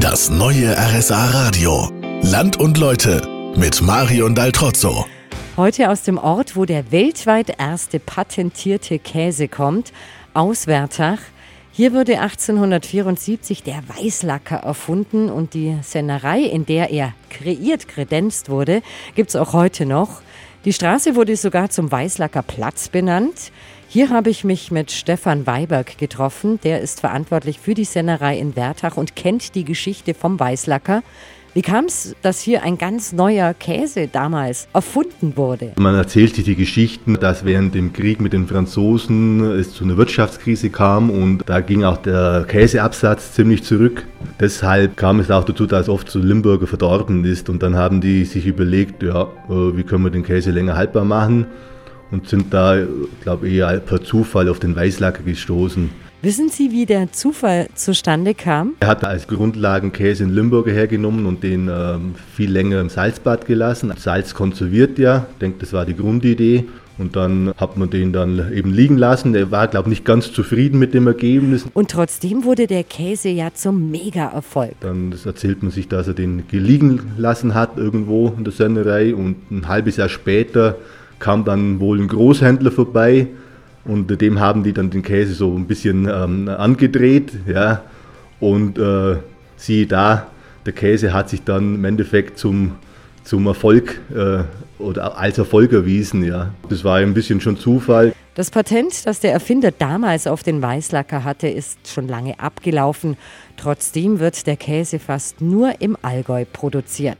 Das neue RSA Radio. Land und Leute mit Marion Daltrozzo. Heute aus dem Ort, wo der weltweit erste patentierte Käse kommt, aus Wertach. Hier wurde 1874 der Weißlacker erfunden und die Sennerei, in der er kreiert, kredenzt wurde, gibt es auch heute noch. Die Straße wurde sogar zum Weißlacker Platz benannt. Hier habe ich mich mit Stefan Weiberg getroffen. Der ist verantwortlich für die Sennerei in Wertach und kennt die Geschichte vom Weißlacker. Wie kam es, dass hier ein ganz neuer Käse damals erfunden wurde? Man erzählt sich die Geschichten, dass während dem Krieg mit den Franzosen es zu einer Wirtschaftskrise kam und da ging auch der Käseabsatz ziemlich zurück. Deshalb kam es auch dazu, dass oft so Limburger verdorben ist und dann haben die sich überlegt, ja, äh, wie können wir den Käse länger haltbar machen und sind da, glaube ich, eher per Zufall auf den Weißlacker gestoßen. Wissen Sie, wie der Zufall zustande kam? Er hat als Grundlagenkäse in Limburger hergenommen und den ähm, viel länger im Salzbad gelassen. Salz konserviert ja, ich denke, das war die Grundidee. Und dann hat man den dann eben liegen lassen. Er war, glaube ich, nicht ganz zufrieden mit dem Ergebnis. Und trotzdem wurde der Käse ja zum Mega-Erfolg. Dann erzählt man sich, dass er den liegen lassen hat irgendwo in der Sennerei. Und ein halbes Jahr später kam dann wohl ein Großhändler vorbei und dem haben die dann den Käse so ein bisschen ähm, angedreht. Ja. Und äh, siehe da, der Käse hat sich dann im Endeffekt zum, zum Erfolg äh, oder als Erfolg erwiesen. Ja. Das war ein bisschen schon Zufall. Das Patent, das der Erfinder damals auf den Weißlacker hatte, ist schon lange abgelaufen. Trotzdem wird der Käse fast nur im Allgäu produziert.